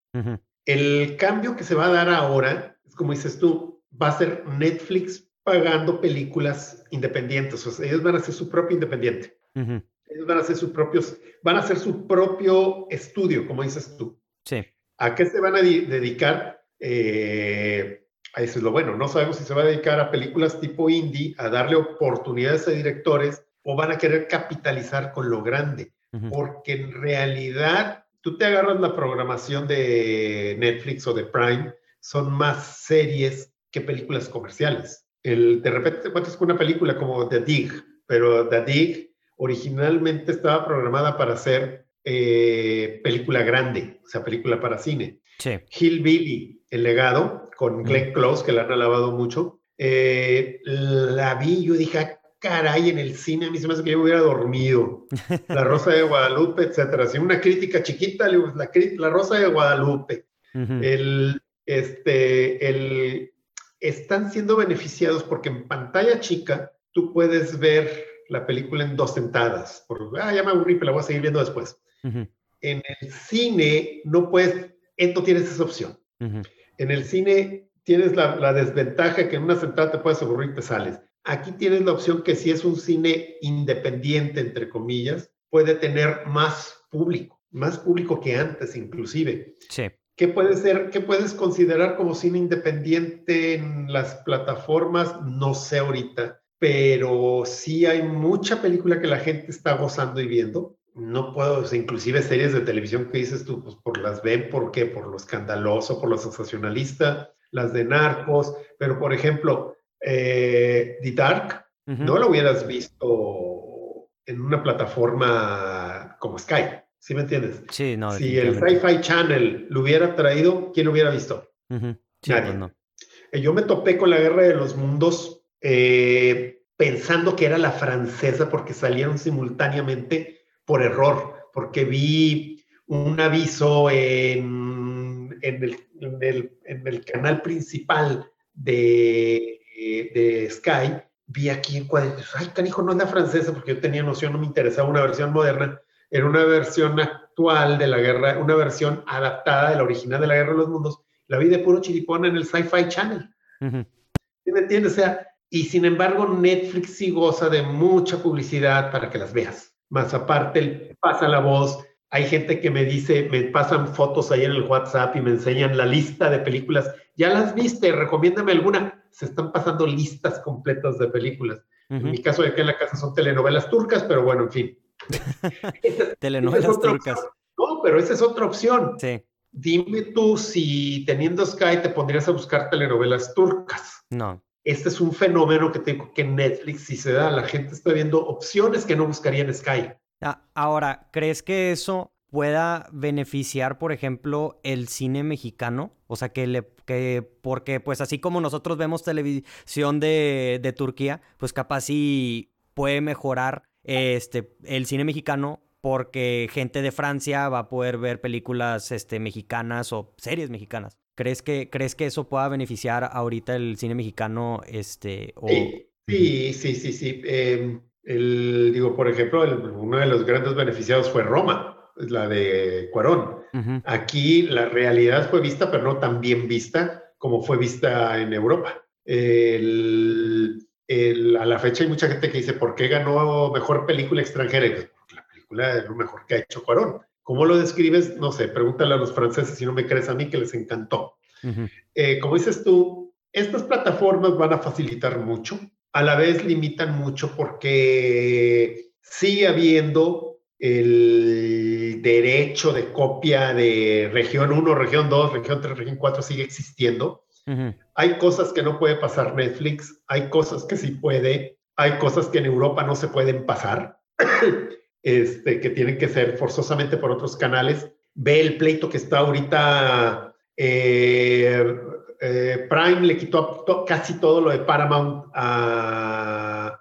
El cambio que se va a dar ahora, es como dices tú, va a ser Netflix pagando películas independientes. O sea, ellos van a hacer su propio independiente. Ellos van a hacer sus propios, van a hacer su propio estudio, como dices tú. Sí. ¿A qué se van a dedicar? Eh, eso es lo bueno. No sabemos si se va a dedicar a películas tipo indie, a darle oportunidades a directores o van a querer capitalizar con lo grande. Porque en realidad, tú te agarras la programación de Netflix o de Prime, son más series que películas comerciales. El, de repente te encuentras con una película como The Dig, pero The Dig originalmente estaba programada para ser eh, película grande, o sea, película para cine. Sí. Hillbilly, El legado, con Glenn Close, que la han alabado mucho. Eh, la vi, yo dije, ah, caray, en el cine a mí se me hace que yo hubiera dormido. La Rosa de Guadalupe, etcétera. Así una crítica chiquita, la, la Rosa de Guadalupe. el, este, el, están siendo beneficiados porque en pantalla chica tú puedes ver la película en dos sentadas. Por, ah, ya me aburrí, pero la voy a seguir viendo después. En el cine no puedes, no tienes esa opción. En el cine tienes la, la, desventaja que en una sentada te puedes aburrir y te sales. Aquí tienes la opción que si es un cine independiente, entre comillas, puede tener más público, más público que antes inclusive. Sí. ¿Qué puede ser, qué puedes considerar como cine independiente en las plataformas? No sé ahorita, pero sí hay mucha película que la gente está gozando y viendo. No puedo, inclusive series de televisión que dices tú, pues por las ven, ¿por qué? Por lo escandaloso, por lo sensacionalista, las de narcos, pero por ejemplo, eh, The Dark, no lo hubieras visto en una plataforma como Sky, ¿sí me entiendes? Sí, no. Si el Sci-Fi Channel lo hubiera traído, ¿quién lo hubiera visto? Nadie. Pues eh, Yo me topé con la Guerra de los Mundos eh, pensando que era la francesa porque salieron simultáneamente por error, porque vi un aviso en, en, el, en el, en el canal principal de de Sky vi aquí en cuadritos, ay, canijo, no es la francesa, porque yo tenía noción, no me interesaba una versión moderna, era una versión actual de la guerra, una versión adaptada de la original de la Guerra de los Mundos, la vi de puro chiripón en el Sci-Fi Channel. me entiendes? O sea, y sin embargo, Netflix sí goza de mucha publicidad para que las veas. Más aparte, pasa la voz. Hay gente que me dice, me pasan fotos ahí en el WhatsApp y me enseñan la lista de películas. ¿Ya las viste? Recomiéndame alguna. Se están pasando listas completas de películas. En mi caso, de aquí en la casa son telenovelas turcas, pero bueno, en fin. telenovelas turcas. No, pero esa es otra opción. Sí. Dime tú si teniendo Sky te pondrías a buscar telenovelas turcas. No. Este es un fenómeno que tengo que Netflix si se da. La gente está viendo opciones que no buscaría en Sky. Ah, ahora, ¿crees que eso pueda beneficiar, por ejemplo, el cine mexicano? O sea, que le, que, porque pues así como nosotros vemos televisión de, de Turquía, pues capaz sí puede mejorar este, el cine mexicano porque gente de Francia va a poder ver películas este, mexicanas o series mexicanas. ¿Crees que, ¿Crees que eso pueda beneficiar ahorita el cine mexicano? Este, sí, sí, sí, sí. Em, el, digo, por ejemplo, uno de los grandes beneficiados fue Roma, la de Cuarón. Aquí la realidad fue vista, pero no tan bien vista como fue vista en Europa. El, a la fecha hay mucha gente que dice, ¿por qué ganó mejor película extranjera? es lo mejor que ha hecho Cuarón. ¿Cómo lo describes? No sé, pregúntale a los franceses si no me crees a mí que les encantó. Eh, como dices tú, estas plataformas van a facilitar mucho, a la vez limitan mucho porque sigue habiendo el derecho de copia de región 1, región 2, región 3, región 4 sigue existiendo. Hay cosas que no puede pasar Netflix, hay cosas que sí puede, hay cosas que en Europa no se pueden pasar. este, que tienen que ser forzosamente por otros canales. Ve el pleito que está ahorita. Eh, eh, Prime le quitó casi todo lo de Paramount a,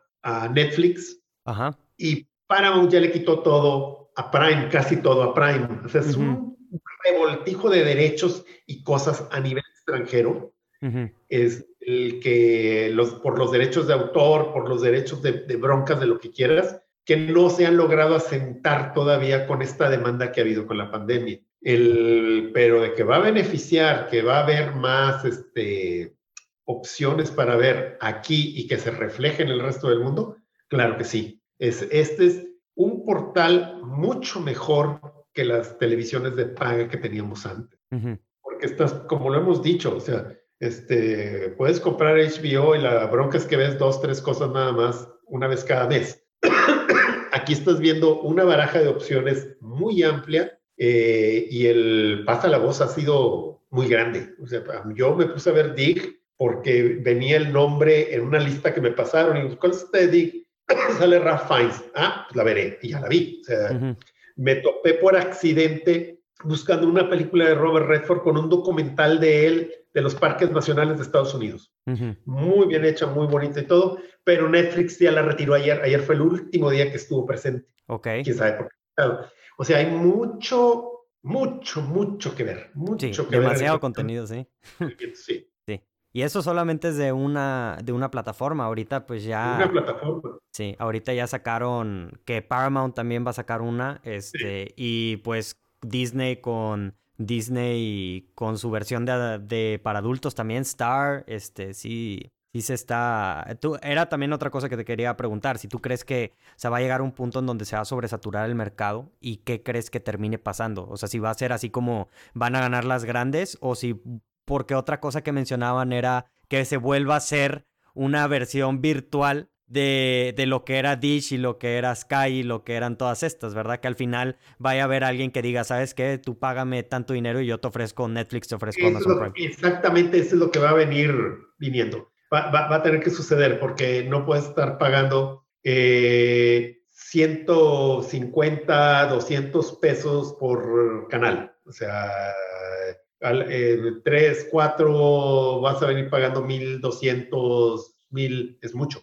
Netflix. Y Paramount ya le quitó todo a Prime, casi todo a Prime. O sea, es un revoltijo de derechos y cosas a nivel extranjero. Es el que los, por los derechos de autor, por los derechos de, de broncas, de lo que quieras, que no se han logrado asentar todavía con esta demanda que ha habido con la pandemia. El, pero de que va a beneficiar, que va a haber más este, opciones para ver aquí y que se refleje en el resto del mundo, claro que sí. Es, este es un portal mucho mejor que las televisiones de paga que teníamos antes. Porque estás, como lo hemos dicho, o sea, este, puedes comprar HBO y la bronca es que ves dos, tres cosas nada más una vez cada mes aquí estás viendo una baraja de opciones muy amplia eh, y el pasa la voz ha sido muy grande. O sea, yo me puse a ver Dig porque venía el nombre en una lista que me pasaron y ¿cuál es este Dig? Sale Ralph Fiennes. Ah, pues la veré y ya la vi. O sea, me topé por accidente buscando una película de Robert Redford con un documental de él de los parques nacionales de Estados Unidos. Muy bien hecha, muy bonita y todo, pero Netflix ya la retiró ayer. Ayer fue el último día que estuvo presente. Ok. Quién sabe por qué. O sea, hay mucho, mucho, mucho que ver. Mucho que demasiado contenido, sí. sí. Y eso solamente es de una, de una plataforma. Ahorita, pues ya. Una plataforma. Sí, ahorita ya sacaron que Paramount también va a sacar una. Este, y pues Disney con Disney con su versión de, para adultos también, Star, este, sí, sí se está... Tú, era también otra cosa que te quería preguntar, si tú crees que se va a llegar a un punto en donde se va a sobresaturar el mercado y qué crees que termine pasando, o sea, si va a ser así como van a ganar las grandes o si, porque otra cosa que mencionaban era que se vuelva a ser una versión virtual de, de, lo que era Dish y lo que era Sky y lo que eran todas estas, ¿verdad? Que al final vaya a haber alguien que diga, ¿sabes qué? Tú págame tanto dinero y yo te ofrezco Netflix, te ofrezco Amazon Prime. Exactamente, eso es lo que va a venir viniendo. Va, va, a tener que suceder porque no puedes estar pagando eh, 150, 200 pesos por canal. O sea, al, eh, 3, 4, vas a venir pagando 1200, 1000, es mucho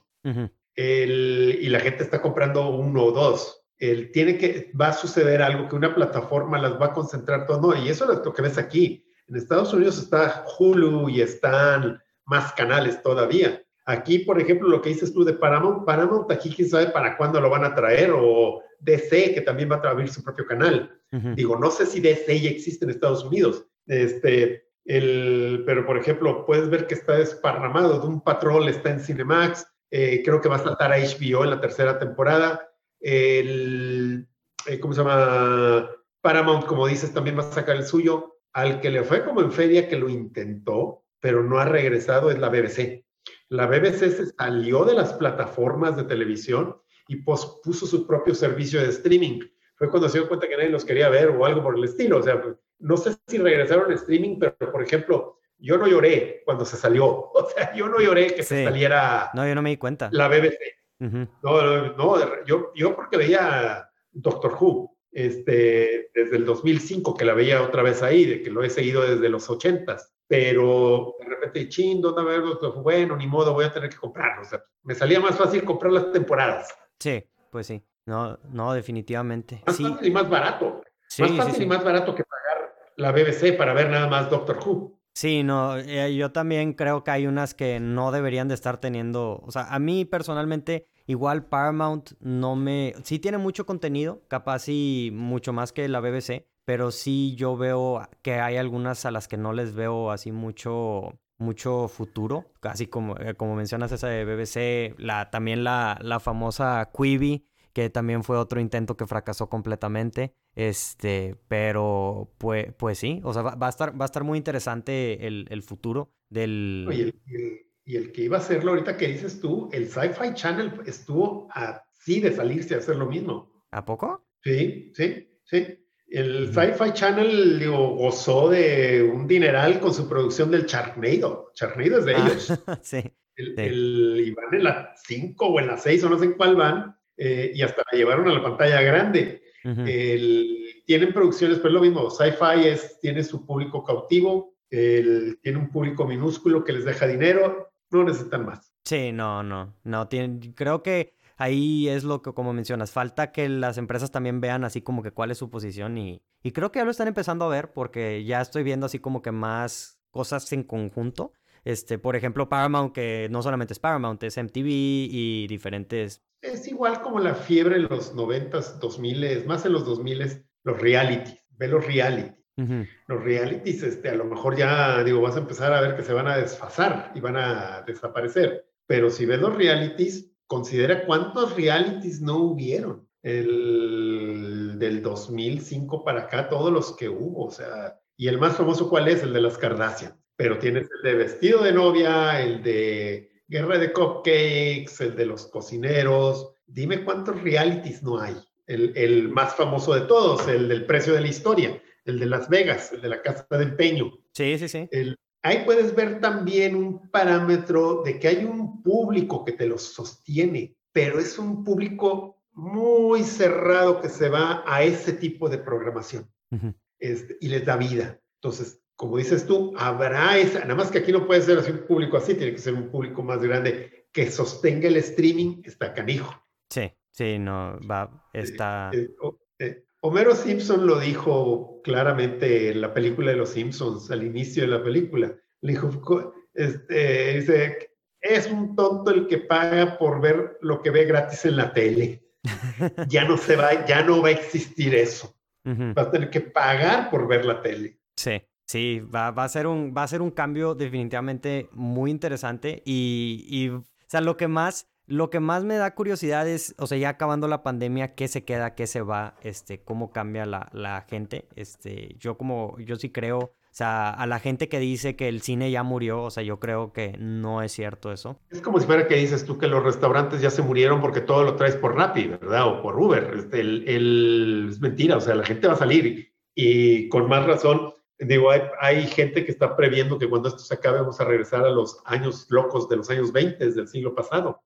y la gente está comprando uno o dos. El, tiene que, va a suceder algo que una plataforma las va a concentrar todo. No, y eso es lo que ves aquí. En Estados Unidos está Hulu y están más canales todavía. Aquí, por ejemplo, lo que dices tú de Paramount, Paramount aquí quién sabe para cuándo lo van a traer, o DC, que también va a abrir su propio canal. Digo, no sé si DC ya existe en Estados Unidos, este, el, pero por ejemplo, puedes ver que está desparramado, de un patrol está en Cinemax, eh, creo que va a saltar a HBO en la tercera temporada. El, eh, ¿Cómo se llama? Paramount, como dices, también va a sacar el suyo. Al que le fue como en feria, que lo intentó, pero no ha regresado, es la BBC. La BBC se salió de las plataformas de televisión y puso su propio servicio de streaming. Fue cuando se dio cuenta que nadie los quería ver o algo por el estilo. O sea, no sé si regresaron a streaming, pero por ejemplo, yo no lloré cuando se salió. O sea, yo no lloré que se saliera. No, yo no me di cuenta. La BBC. No, no, yo, yo porque veía Doctor Who este, desde el 2005, que la veía otra vez ahí, de que lo he seguido desde los 80s. Pero de repente, ching, ¿dónde ver Doctor Who? Bueno, ni modo, voy a tener que comprarlo. O sea, me salía más fácil comprar las temporadas. Sí, pues sí. No, no, definitivamente. Más sí. fácil y más barato. más fácil y más barato que pagar la BBC para ver nada más Doctor Who. Sí, no, eh, yo también creo que hay unas que no deberían de estar teniendo, o sea, a mí personalmente igual Paramount no me, sí tiene mucho contenido, capaz y mucho más que la BBC, pero sí yo veo que hay algunas a las que no les veo así mucho, mucho futuro, casi como, eh, como mencionas esa de BBC, también la, la famosa Quibi, que también fue otro intento que fracasó completamente. Este, pero pues, pues sí, o sea, va, a, estar, va a estar muy interesante el, el futuro del... Oye, y el, que iba a hacerlo ahorita que dices tú, el Sci-Fi Channel estuvo así de salirse a hacer lo mismo. ¿A poco? Sí, sí, sí. El Sci-Fi Channel digo, gozó de un dineral con su producción del Charnado. Charnado es de ah, ellos. sí. El, el, y van en la 5 o en la 6 o no sé en cuál van, eh, y hasta la llevaron a la pantalla grande tienen producciones, pero es lo mismo, sci-fi tiene su público cautivo, tiene un público minúsculo que les deja dinero, no necesitan más. Sí, no, no, no, tienen, creo que ahí es lo que, como mencionas, falta que las empresas también vean así como que cuál es su posición y, y creo que ya lo están empezando a ver porque ya estoy viendo así como que más cosas en conjunto. Este, por ejemplo, Paramount, que no solamente es Paramount, es MTV y diferentes es igual como la fiebre en los 90s, 2000 más en los 2000 los realities, ve los reality. Los realities, este, a lo mejor ya, digo, vas a empezar a ver que se van a desfasar y van a desaparecer. Pero si ves los realities, considera cuántos realities no hubieron. El del 2005 para acá, todos los que hubo, o sea, y el más famoso, ¿cuál es? El de las Kardashian. Pero tienes el de vestido de novia, el de Guerra de Cupcakes, el de los cocineros. Dime cuántos realities no hay. El, más famoso de todos, el del precio de la historia, el de Las Vegas, el de la casa de empeño. Sí, sí, sí. ahí puedes ver también un parámetro de que hay un público que te los sostiene, pero es un público muy cerrado que se va a ese tipo de programación este, y les da vida. Entonces, como dices tú, habrá esa, nada más que aquí no puede ser así un público así, tiene que ser un público más grande que sostenga el streaming, está canijo. Sí, sí, no, va, está... Eh, eh, Homero Simpson lo dijo claramente en la película de los Simpsons, al inicio de la película. Le dijo, este, dice, es un tonto el que paga por ver lo que ve gratis en la tele. ya no se va, ya no va a existir eso. Va a tener que pagar por ver la tele. Sí. Sí, va, va, a ser un, va a ser un cambio definitivamente muy interesante y, y, o sea, lo que más, lo que más me da curiosidad es, o sea, ya acabando la pandemia, qué se queda, qué se va, este, cómo cambia la, la gente, este, yo como, yo sí creo, o sea, a la gente que dice que el cine ya murió, o sea, yo creo que no es cierto eso. Es como si fuera que dices tú que los restaurantes ya se murieron porque todo lo traes por Rappi, ¿verdad? O por Uber. Este, el, el, es mentira, o sea, la gente va a salir y con más razón Digo, hay, gente que está previendo que cuando esto se acabe vamos a regresar a los años locos de los años 20 del siglo pasado.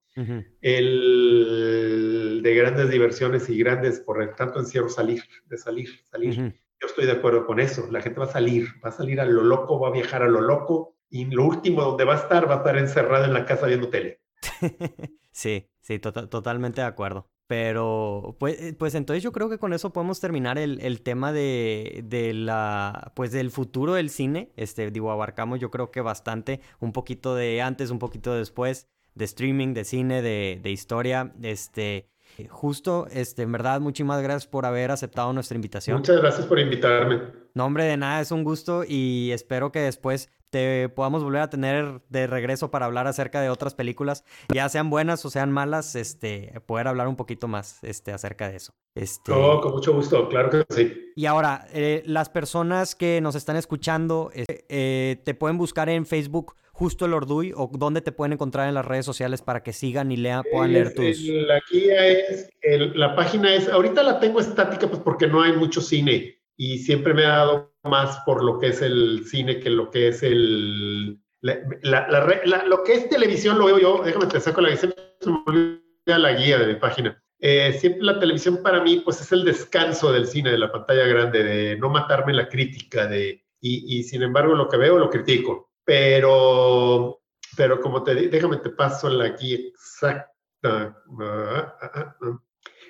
El de grandes diversiones y grandes, por el tanto encierro, salir, de salir, salir. Yo estoy de acuerdo con eso. La gente va a salir, va a salir a lo loco, va a viajar a lo loco y lo último donde va a estar, va a estar encerrado en la casa viendo tele. sí, sí, tota-, totalmente de acuerdo. Pero, pues, eh, pues entonces yo creo que con eso podemos terminar el, el tema de, de, la, pues del futuro del cine. Este, digo, abarcamos yo creo que bastante, un poquito de antes, un poquito después. de streaming, de cine, de, de historia. Este, justo, este, en verdad, muchísimas gracias por haber aceptado nuestra invitación. Muchas gracias por invitarme. No, hombre, de nada, es un gusto y espero que después te podamos volver a tener de regreso para hablar acerca de otras películas, ya sean buenas o sean malas, este, poder hablar un poquito más este, acerca de eso. Este... con mucho gusto, claro que sí. Y ahora, eh, las personas que nos están escuchando, eh, eh, te pueden buscar en Facebook justo el Orduy o dónde te pueden encontrar en las redes sociales para que sigan y lean, puedan leer tus... La guía es, la página es, ahorita la tengo estática pues porque no hay mucho cine y siempre me ha dado más por lo que es el cine que lo que es el... lo que es televisión lo veo yo, déjame te saco la guía, la guía de mi página. Eh, siempre la televisión para mí pues es el descanso del cine, de la pantalla grande, de no matarme la crítica, de, y, y sin embargo lo que veo lo critico. Pero, pero como te déjame te paso la guía exacta. Ah, ah, ah,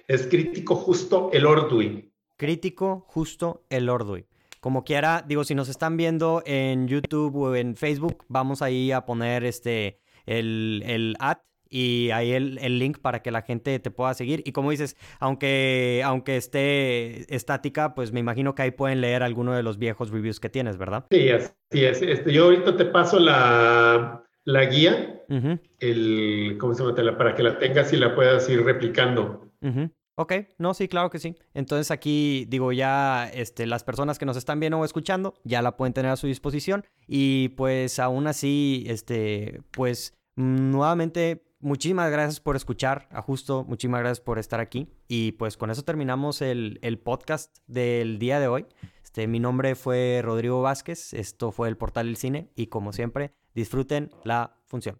es crítico justo el Orduin crítico, justo, el Orduy. Como quiera, digo, si nos están viendo en YouTube o en Facebook, vamos ahí a poner este, el, el ad y ahí el, el, link para que la gente te pueda seguir. Y como dices, aunque, aunque esté estática, pues me imagino que ahí pueden leer alguno de los viejos reviews que tienes, ¿verdad? Sí, así es. Este, yo ahorita te paso la, la guía, el, ¿cómo se llama? Para que la tengas y la puedas ir replicando. Ok, no, sí, claro que sí. Entonces aquí digo ya, este, las personas que nos están viendo o escuchando ya la pueden tener a su disposición y pues aún así, este, pues nuevamente muchísimas gracias por escuchar a Justo, muchísimas gracias por estar aquí y pues con eso terminamos el, el podcast del día de hoy. Este, mi nombre fue Rodrigo Vázquez, esto fue el Portal del Cine y como siempre, disfruten la función.